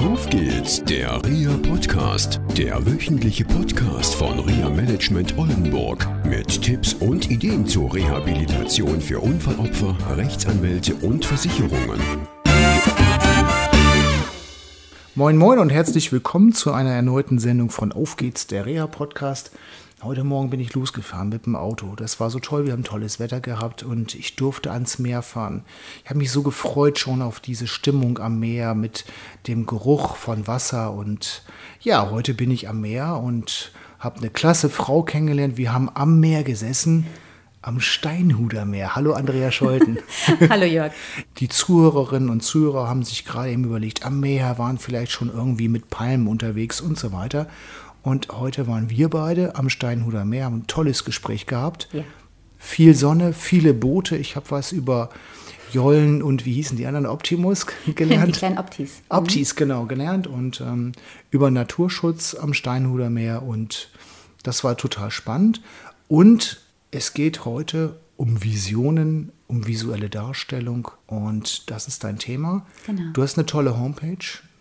Auf geht's, der RIA Podcast, der wöchentliche Podcast von RIA Management Oldenburg mit Tipps und Ideen zur Rehabilitation für Unfallopfer, Rechtsanwälte und Versicherungen. Moin Moin und herzlich willkommen zu einer erneuten Sendung von Auf geht's, der RIA Podcast. Heute Morgen bin ich losgefahren mit dem Auto. Das war so toll, wir haben tolles Wetter gehabt und ich durfte ans Meer fahren. Ich habe mich so gefreut schon auf diese Stimmung am Meer mit dem Geruch von Wasser und ja, heute bin ich am Meer und habe eine klasse Frau kennengelernt. Wir haben am Meer gesessen am Steinhuder Meer. Hallo Andrea Scholten. Hallo Jörg. Die Zuhörerinnen und Zuhörer haben sich gerade eben überlegt, am Meer waren vielleicht schon irgendwie mit Palmen unterwegs und so weiter. Und heute waren wir beide am Steinhuder Meer, haben ein tolles Gespräch gehabt. Ja. Viel Sonne, viele Boote. Ich habe was über Jollen und wie hießen die anderen? Optimus gelernt. Die kleinen Optis. Mhm. Optis, genau, gelernt. Und ähm, über Naturschutz am Steinhuder Meer. Und das war total spannend. Und es geht heute um Visionen, um visuelle Darstellung. Und das ist dein Thema. Genau. Du hast eine tolle Homepage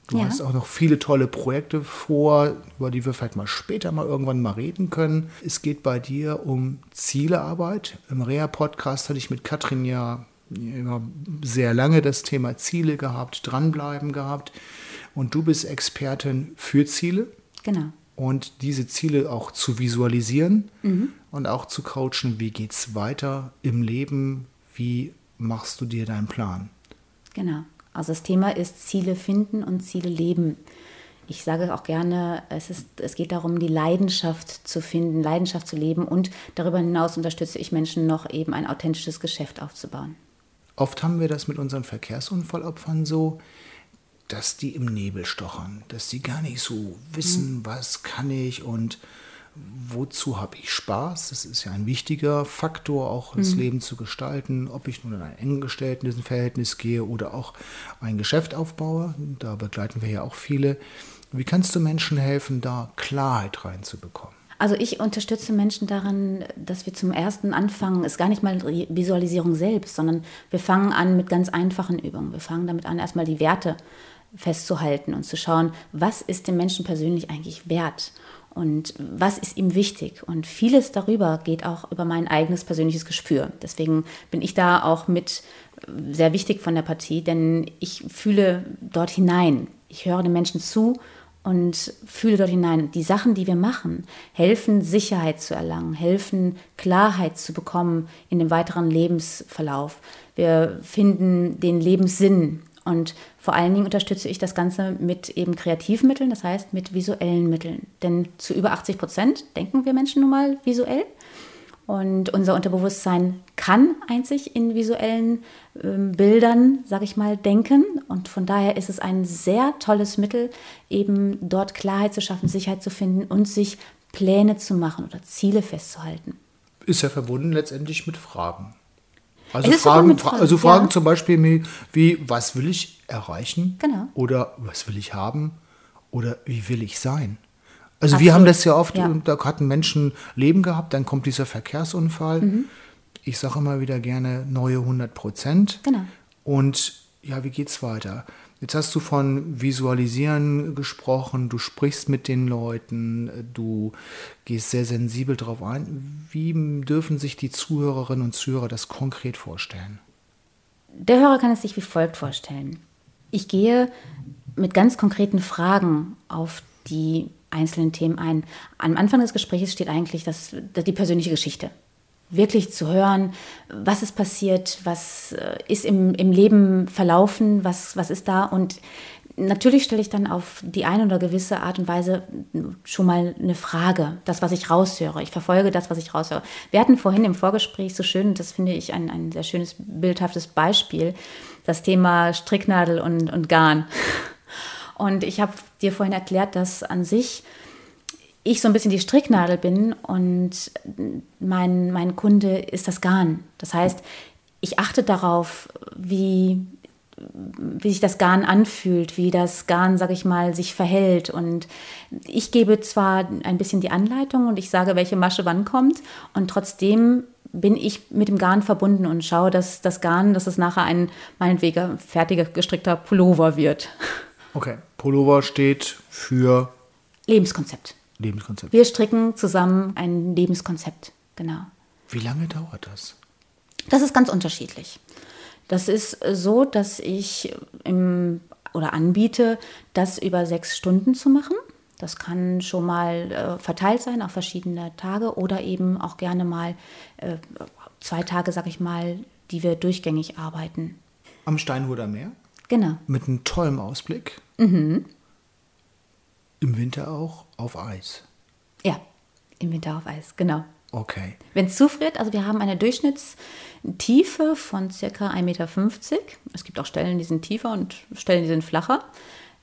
Du ja. hast auch noch viele tolle Projekte vor, über die wir vielleicht mal später mal irgendwann mal reden können. Es geht bei dir um Zielearbeit. Im Reha-Podcast hatte ich mit Katrin ja immer sehr lange das Thema Ziele gehabt, dranbleiben gehabt. Und du bist Expertin für Ziele. Genau. Und diese Ziele auch zu visualisieren mhm. und auch zu coachen, wie geht es weiter im Leben, wie machst du dir deinen Plan. Genau. Also das Thema ist Ziele finden und Ziele leben. Ich sage auch gerne, es, ist, es geht darum, die Leidenschaft zu finden, Leidenschaft zu leben und darüber hinaus unterstütze ich Menschen noch eben ein authentisches Geschäft aufzubauen. Oft haben wir das mit unseren Verkehrsunfallopfern so, dass die im Nebel stochern, dass sie gar nicht so wissen, mhm. was kann ich und wozu habe ich Spaß? Das ist ja ein wichtiger Faktor, auch das mhm. Leben zu gestalten, ob ich nun in ein eng gestelltes Verhältnis gehe oder auch ein Geschäft aufbaue. Da begleiten wir ja auch viele. Wie kannst du Menschen helfen, da Klarheit reinzubekommen? Also ich unterstütze Menschen daran, dass wir zum ersten anfangen, ist gar nicht mal Visualisierung selbst, sondern wir fangen an mit ganz einfachen Übungen. Wir fangen damit an, erstmal die Werte festzuhalten und zu schauen, was ist dem Menschen persönlich eigentlich wert und was ist ihm wichtig. Und vieles darüber geht auch über mein eigenes persönliches Gespür. Deswegen bin ich da auch mit sehr wichtig von der Partie, denn ich fühle dort hinein. Ich höre den Menschen zu und fühle dort hinein. Die Sachen, die wir machen, helfen Sicherheit zu erlangen, helfen Klarheit zu bekommen in dem weiteren Lebensverlauf. Wir finden den Lebenssinn und vor allen Dingen unterstütze ich das Ganze mit eben Kreativmitteln, das heißt mit visuellen Mitteln. Denn zu über 80 Prozent denken wir Menschen nun mal visuell. Und unser Unterbewusstsein kann einzig in visuellen äh, Bildern, sage ich mal, denken. Und von daher ist es ein sehr tolles Mittel, eben dort Klarheit zu schaffen, Sicherheit zu finden und sich Pläne zu machen oder Ziele festzuhalten. Ist ja verbunden letztendlich mit Fragen. Also Fragen, Fragen, also Fragen ja. zum Beispiel wie, was will ich erreichen? Genau. Oder was will ich haben? Oder wie will ich sein? Also Absolut. wir haben das ja oft, ja. da hatten Menschen Leben gehabt, dann kommt dieser Verkehrsunfall. Mhm. Ich sage immer wieder gerne neue 100 Prozent. Genau. Und ja, wie geht's weiter? Jetzt hast du von Visualisieren gesprochen, du sprichst mit den Leuten, du gehst sehr sensibel darauf ein. Wie dürfen sich die Zuhörerinnen und Zuhörer das konkret vorstellen? Der Hörer kann es sich wie folgt vorstellen. Ich gehe mit ganz konkreten Fragen auf die einzelnen Themen ein. Am Anfang des Gesprächs steht eigentlich das, die persönliche Geschichte wirklich zu hören, was ist passiert, was äh, ist im, im Leben verlaufen, was, was ist da. Und natürlich stelle ich dann auf die eine oder gewisse Art und Weise schon mal eine Frage, das, was ich raushöre. Ich verfolge das, was ich raushöre. Wir hatten vorhin im Vorgespräch so schön, das finde ich ein, ein sehr schönes, bildhaftes Beispiel, das Thema Stricknadel und, und Garn. Und ich habe dir vorhin erklärt, dass an sich ich so ein bisschen die Stricknadel bin und mein, mein Kunde ist das Garn. Das heißt, ich achte darauf, wie, wie sich das Garn anfühlt, wie das Garn, sag ich mal, sich verhält. Und ich gebe zwar ein bisschen die Anleitung und ich sage, welche Masche wann kommt, und trotzdem bin ich mit dem Garn verbunden und schaue, dass das Garn, dass es nachher ein meinetwegen fertiger gestrickter Pullover wird. Okay. Pullover steht für Lebenskonzept. Lebenskonzept. Wir stricken zusammen ein Lebenskonzept, genau. Wie lange dauert das? Das ist ganz unterschiedlich. Das ist so, dass ich im, oder anbiete, das über sechs Stunden zu machen. Das kann schon mal äh, verteilt sein auf verschiedene Tage oder eben auch gerne mal äh, zwei Tage, sag ich mal, die wir durchgängig arbeiten. Am Steinhuder Meer? Genau. Mit einem tollen Ausblick. Mhm. Im Winter auch auf Eis. Ja, im Winter auf Eis, genau. Okay. Wenn es zufriert, also wir haben eine Durchschnittstiefe von circa 1,50 Meter. Es gibt auch Stellen, die sind tiefer und Stellen, die sind flacher.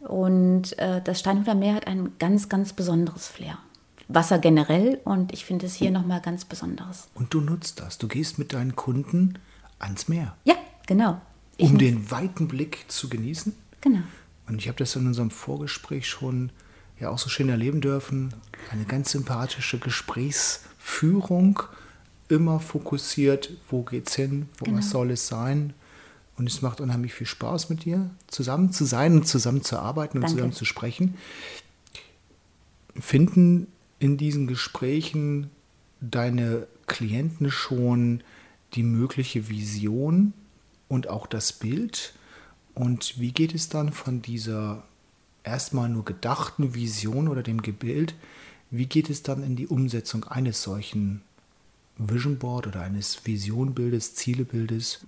Und äh, das Steinhuder Meer hat ein ganz, ganz besonderes Flair. Wasser generell und ich finde es hier nochmal ganz Besonderes. Und du nutzt das. Du gehst mit deinen Kunden ans Meer. Ja, genau. Ich um den weiten Blick zu genießen. Genau. Und ich habe das in unserem Vorgespräch schon ja auch so schön erleben dürfen. Eine ganz sympathische Gesprächsführung, immer fokussiert, wo geht's hin, wo Genau. was soll es sein. Und es macht unheimlich viel Spaß mit dir, zusammen zu sein und zusammen zu arbeiten und Danke. zusammen zu sprechen. Finden in diesen Gesprächen deine Klienten schon die mögliche Vision und auch das Bild? Und wie geht es dann von dieser erstmal nur gedachten Vision oder dem Gebild, wie geht es dann in die Umsetzung eines solchen Vision Board oder eines Visionbildes, Zielebildes?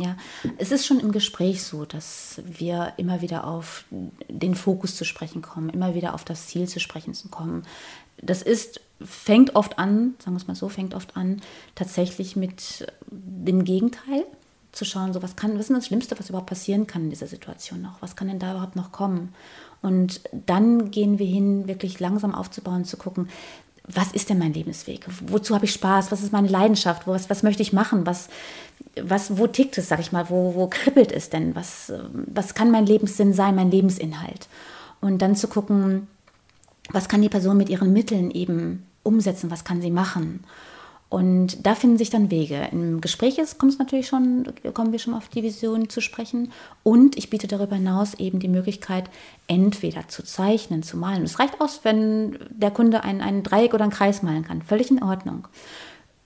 Ja, es ist schon im Gespräch so, dass wir immer wieder auf den Fokus zu sprechen kommen, immer wieder auf das Ziel zu sprechen zu kommen. Das ist, fängt oft an, sagen wir es mal so, fängt oft an, tatsächlich mit dem Gegenteil zu schauen, so was kann, was ist das Schlimmste, was überhaupt passieren kann in dieser Situation noch? Was kann denn da überhaupt noch kommen? Und dann gehen wir hin, wirklich langsam aufzubauen, zu gucken, was ist denn mein Lebensweg? Wozu habe ich Spaß? Was ist meine Leidenschaft? Was, was möchte ich machen? Was, was, wo tickt es, sag ich mal? Wo, wo kribbelt es denn? Was, was kann mein Lebenssinn sein, mein Lebensinhalt? Und dann zu gucken, was kann die Person mit ihren Mitteln eben umsetzen? Was kann sie machen? Und da finden sich dann Wege. Im Gespräch ist, natürlich schon, kommen wir schon auf die Vision zu sprechen. Und ich biete darüber hinaus eben die Möglichkeit, entweder zu zeichnen, zu malen. Es reicht aus, wenn der Kunde ein, ein Dreieck oder einen Kreis malen kann. Völlig in Ordnung.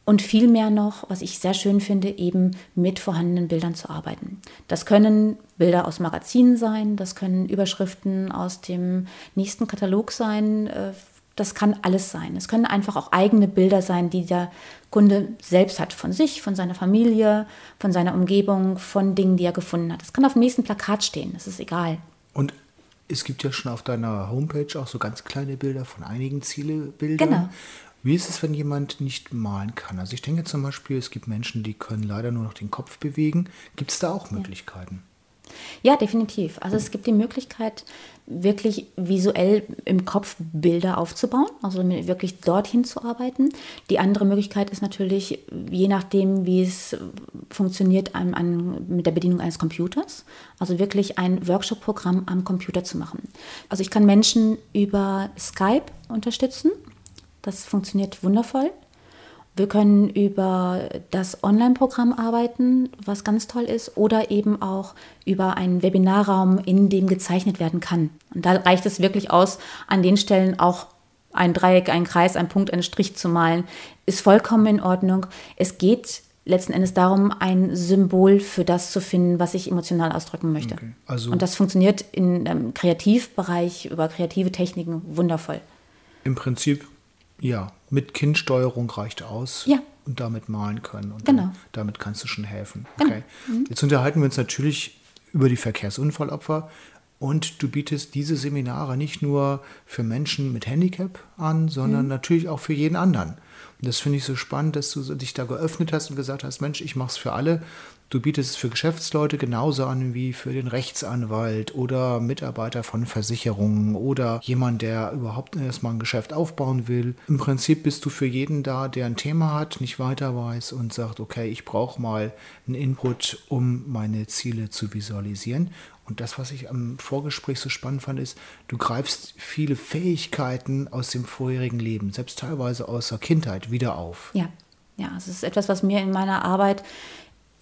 Und viel mehr noch, was ich sehr schön finde, eben mit vorhandenen Bildern zu arbeiten. Das können Bilder aus Magazinen sein, das können Überschriften aus dem nächsten Katalog sein, äh, das kann alles sein. Es können einfach auch eigene Bilder sein, die der Kunde selbst hat, von sich, von seiner Familie, von seiner Umgebung, von Dingen, die er gefunden hat. Das kann auf dem nächsten Plakat stehen, das ist egal. Und es gibt ja schon auf deiner Homepage auch so ganz kleine Bilder von einigen Zielebildern. Genau. Wie ist es, wenn jemand nicht malen kann? Also ich denke zum Beispiel, es gibt Menschen, die können leider nur noch den Kopf bewegen. Gibt es da auch Möglichkeiten? Ja, definitiv. Also es gibt die Möglichkeit, wirklich visuell im Kopf Bilder aufzubauen, also wirklich dorthin zu arbeiten. Die andere Möglichkeit ist natürlich, je nachdem, wie es funktioniert, an, an, mit der Bedienung eines Computers, also wirklich ein Workshop-Programm am Computer zu machen. Also ich kann Menschen über Skype unterstützen. Das funktioniert wundervoll. Wir können über das Online-Programm arbeiten, was ganz toll ist, oder eben auch über einen Webinarraum, in dem gezeichnet werden kann. Und da reicht es wirklich aus, an den Stellen auch ein Dreieck, ein Kreis, ein Punkt, einen Strich zu malen. Ist vollkommen in Ordnung. Es geht letzten Endes darum, ein Symbol für das zu finden, was ich emotional ausdrücken möchte. Okay, also- Und das funktioniert im Kreativbereich über kreative Techniken wundervoll. Im Prinzip, ja, mit Kindsteuerung reicht aus. Ja. Und damit malen können. Und Genau. damit kannst du schon helfen. Genau. Okay. Jetzt unterhalten wir uns natürlich über die Verkehrsunfallopfer. Und du bietest diese Seminare nicht nur für Menschen mit Handicap an, sondern natürlich auch für jeden anderen. Und das finde ich so spannend, dass du dich da geöffnet hast und gesagt hast, Mensch, ich mache es für alle. Du bietest es für Geschäftsleute genauso an wie für den Rechtsanwalt oder Mitarbeiter von Versicherungen oder jemand, der überhaupt erstmal ein Geschäft aufbauen will. Im Prinzip bist du für jeden da, der ein Thema hat, nicht weiter weiß und sagt, okay, ich brauche mal einen Input, um meine Ziele zu visualisieren. Und das, was ich am Vorgespräch so spannend fand, ist, du greifst viele Fähigkeiten aus dem vorherigen Leben, selbst teilweise aus der Kindheit, wieder auf. Ja, ja, es ist etwas, was mir in meiner Arbeit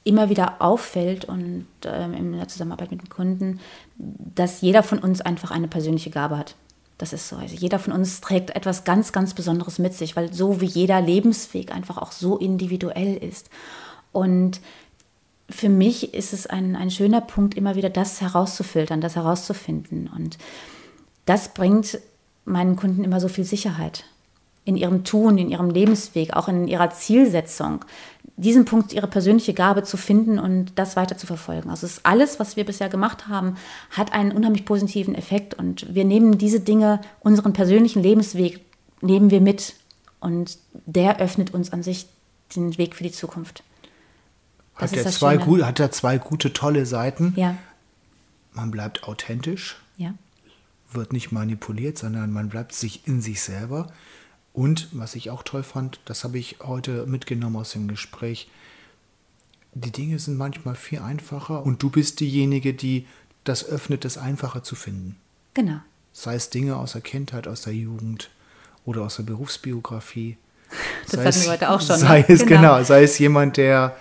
immer wieder auffällt und ähm, in der Zusammenarbeit mit dem Kunden, dass jeder von uns einfach eine persönliche Gabe hat. Das ist so. Also jeder von uns trägt etwas ganz, ganz Besonderes mit sich, weil so wie jeder Lebensweg einfach auch so individuell ist. Und für mich ist es ein, ein schöner Punkt, immer wieder das herauszufiltern, das herauszufinden. Und das bringt meinen Kunden immer so viel Sicherheit in ihrem Tun, in ihrem Lebensweg, auch in ihrer Zielsetzung, diesen Punkt, ihre persönliche Gabe zu finden und das weiter zu verfolgen. Also ist alles, was wir bisher gemacht haben, hat einen unheimlich positiven Effekt und wir nehmen diese Dinge, unseren persönlichen Lebensweg, nehmen wir mit und der öffnet uns an sich den Weg für die Zukunft. Das hat, er zwei, hat er zwei gute, tolle Seiten. Ja. Man bleibt authentisch, ja. wird nicht manipuliert, sondern man bleibt sich in sich selber. Und was ich auch toll fand, das habe ich heute mitgenommen aus dem Gespräch, die Dinge sind manchmal viel einfacher und du bist diejenige, die das öffnet, das Einfache zu finden. Genau. Sei es Dinge aus der Kindheit, aus der Jugend oder aus der Berufsbiografie. Das sei hatten es, wir heute auch schon. Sei ne? es genau. genau, sei es jemand, der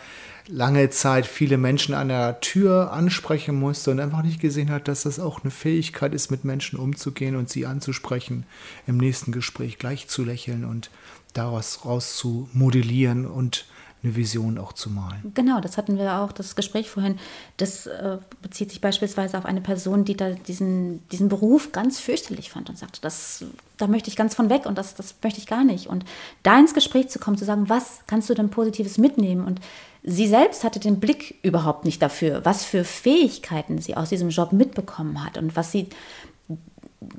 lange Zeit viele Menschen an der Tür ansprechen musste und einfach nicht gesehen hat, dass das auch eine Fähigkeit ist, mit Menschen umzugehen und sie anzusprechen, im nächsten Gespräch gleich zu lächeln und daraus raus zu modellieren und eine Vision auch zu malen. Genau, das hatten wir auch, das Gespräch vorhin. Das äh, bezieht sich beispielsweise auf eine Person, die da diesen, diesen Beruf ganz fürchterlich fand und sagte, das, da möchte ich ganz von weg und das, das möchte ich gar nicht. Und da ins Gespräch zu kommen, zu sagen, was kannst du denn Positives mitnehmen? Und sie selbst hatte den Blick überhaupt nicht dafür, was für Fähigkeiten sie aus diesem Job mitbekommen hat und was sie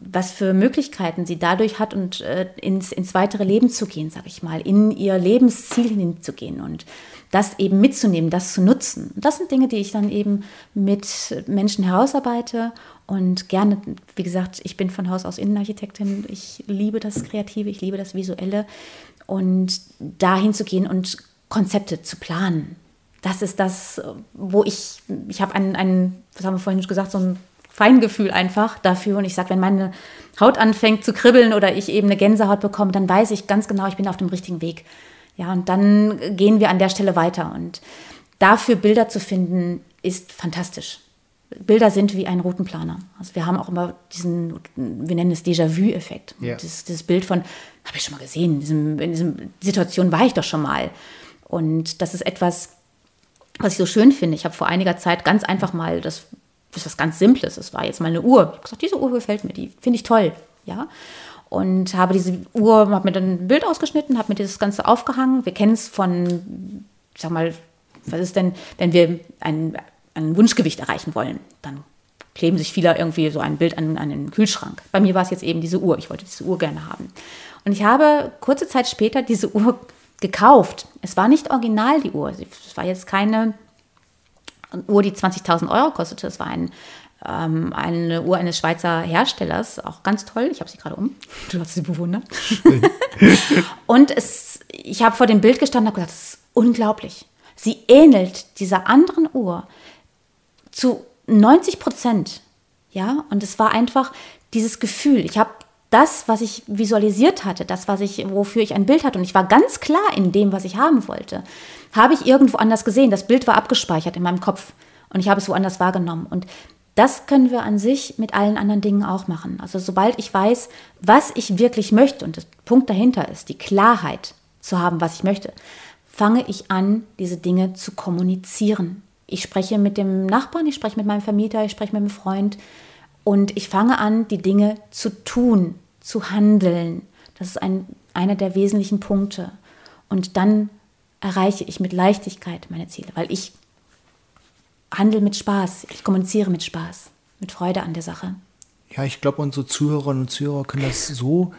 was für Möglichkeiten sie dadurch hat und äh, ins, ins weitere Leben zu gehen, sage ich mal, in ihr Lebensziel hinzugehen und das eben mitzunehmen, das zu nutzen. Und das sind Dinge, die ich dann eben mit Menschen herausarbeite und gerne, wie gesagt, ich bin von Haus aus Innenarchitektin, ich liebe das Kreative, ich liebe das Visuelle und dahin zu gehen und Konzepte zu planen. Das ist das, wo ich, ich habe einen, einen, was haben wir vorhin gesagt, so ein Feingefühl einfach dafür. Und ich sage, wenn meine Haut anfängt zu kribbeln oder ich eben eine Gänsehaut bekomme, dann weiß ich ganz genau, ich bin auf dem richtigen Weg. Ja, und dann gehen wir an der Stelle weiter. Und dafür Bilder zu finden, ist fantastisch. Bilder sind wie ein Routenplaner. Also wir haben auch immer diesen, wir nennen es Déjà-vu-Effekt. Ja. Das, das, Bild von, habe ich schon mal gesehen, in, diesem, in dieser Situation war ich doch schon mal. Und das ist etwas, was ich so schön finde. Ich habe vor einiger Zeit ganz einfach mal das ist was ganz Simples. Es war jetzt mal eine Uhr. Ich habe gesagt, diese Uhr gefällt mir, die finde ich toll. Ja. Und habe diese Uhr, habe mir dann ein Bild ausgeschnitten, habe mir dieses Ganze aufgehangen. Wir kennen es von, ich sag mal, was ist denn, wenn wir ein, ein Wunschgewicht erreichen wollen? Dann kleben sich viele irgendwie so ein Bild an, an den Kühlschrank. Bei mir war es jetzt eben diese Uhr. Ich wollte diese Uhr gerne haben. Und ich habe kurze Zeit später diese Uhr gekauft. Es war nicht original, die Uhr. Es war jetzt keine Uhr, die 20.000 Euro kostete. Es war ein, ähm, eine Uhr eines Schweizer Herstellers, auch ganz toll. Ich habe sie gerade um. Du hast sie bewundert. und es, ich habe vor dem Bild gestanden und habe gesagt, das ist unglaublich. Sie ähnelt dieser anderen Uhr zu 90 Prozent. Ja, und es war einfach dieses Gefühl. Ich habe das, was ich visualisiert hatte, das, was ich, wofür ich ein Bild hatte, und ich war ganz klar in dem, was ich haben wollte, habe ich irgendwo anders gesehen. Das Bild war abgespeichert in meinem Kopf und ich habe es woanders wahrgenommen. Und das können wir an sich mit allen anderen Dingen auch machen. Also sobald ich weiß, was ich wirklich möchte und der Punkt dahinter ist, die Klarheit zu haben, was ich möchte, fange ich an, diese Dinge zu kommunizieren. Ich spreche mit dem Nachbarn, ich spreche mit meinem Vermieter, ich spreche mit einem Freund und ich fange an, die Dinge zu tun, zu handeln. Das ist ein, einer der wesentlichen Punkte. Und dann erreiche ich mit Leichtigkeit meine Ziele, weil ich handle mit Spaß, ich kommuniziere mit Spaß, mit Freude an der Sache. Ja, ich glaube, unsere Zuhörerinnen und Zuhörer können das so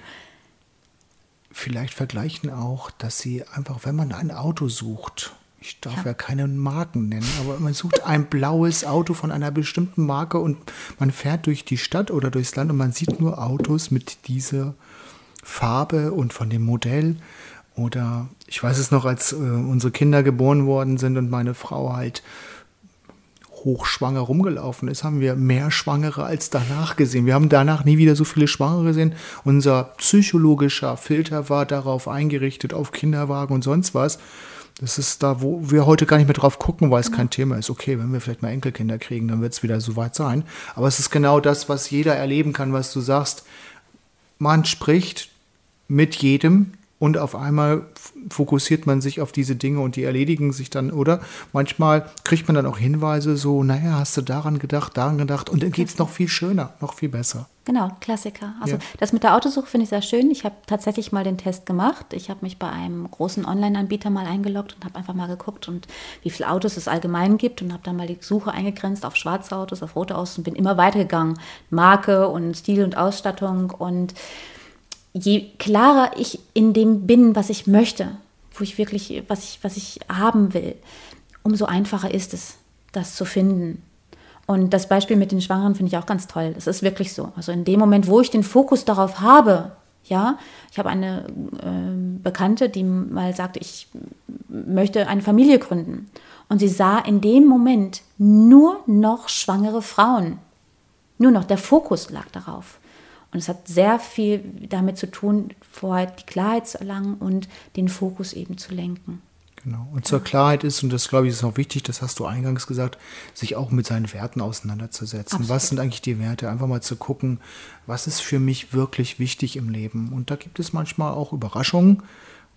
vielleicht vergleichen auch, dass sie einfach, wenn man ein Auto sucht, ich darf ja. ja keine Marken nennen, aber man sucht ein blaues Auto von einer bestimmten Marke und man fährt durch die Stadt oder durchs Land und man sieht nur Autos mit dieser Farbe und von dem Modell. Oder ich weiß es noch, als äh, unsere Kinder geboren worden sind und meine Frau halt hochschwanger rumgelaufen ist, haben wir mehr Schwangere als danach gesehen. Wir haben danach nie wieder so viele Schwangere gesehen. Unser psychologischer Filter war darauf eingerichtet, auf Kinderwagen und sonst was. Das ist da, wo wir heute gar nicht mehr drauf gucken, weil es kein Thema ist. Okay, wenn wir vielleicht mal Enkelkinder kriegen, dann wird es wieder so weit sein. Aber es ist genau das, was jeder erleben kann, was du sagst. Man spricht mit jedem und auf einmal fokussiert man sich auf diese Dinge und die erledigen sich dann, oder? Manchmal kriegt man dann auch Hinweise so, naja, hast du daran gedacht, daran gedacht und dann geht es noch viel schöner, noch viel besser. Genau, Klassiker. Also Ja. das mit der Autosuche finde ich sehr schön. Ich habe tatsächlich mal den Test gemacht. Ich habe mich bei einem großen Online-Anbieter mal eingeloggt und habe einfach mal geguckt, und wie viele Autos es allgemein gibt und habe dann mal die Suche eingegrenzt auf schwarze Autos, auf rote Autos und bin immer weitergegangen. Marke und Stil und Ausstattung und je klarer ich in dem bin, was ich möchte, wo ich wirklich, was ich, was ich haben will, umso einfacher ist es, das zu finden. Und das Beispiel mit den Schwangeren finde ich auch ganz toll. Das ist wirklich so. Also in dem Moment, wo ich den Fokus darauf habe, ja, ich habe eine ähm, Bekannte, die mal sagte, ich möchte eine Familie gründen. Und sie sah in dem Moment nur noch schwangere Frauen. Nur noch, der Fokus lag darauf. Und es hat sehr viel damit zu tun, vorher die Klarheit zu erlangen und den Fokus eben zu lenken. Genau. Und zur Klarheit ist, und das glaube ich ist auch wichtig, das hast du eingangs gesagt, sich auch mit seinen Werten auseinanderzusetzen. Absolut. Was sind eigentlich die Werte? Einfach mal zu gucken, was ist für mich wirklich wichtig im Leben? Und da gibt es manchmal auch Überraschungen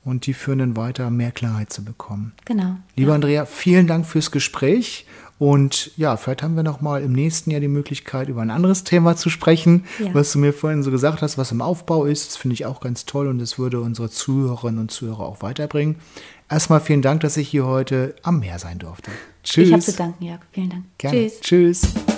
und die führen dann weiter, mehr Klarheit zu bekommen. Genau. Lieber Andrea, vielen Dank fürs Gespräch. Und ja, vielleicht haben wir noch mal im nächsten Jahr die Möglichkeit, über ein anderes Thema zu sprechen, Ja. was du mir vorhin so gesagt hast, was im Aufbau ist. Das finde ich auch ganz toll und das würde unsere Zuhörerinnen und Zuhörer auch weiterbringen. Erstmal vielen Dank, dass ich hier heute am Meer sein durfte. Tschüss. Ich habe zu danken, Jörg. Vielen Dank. Gerne. Tschüss. Tschüss.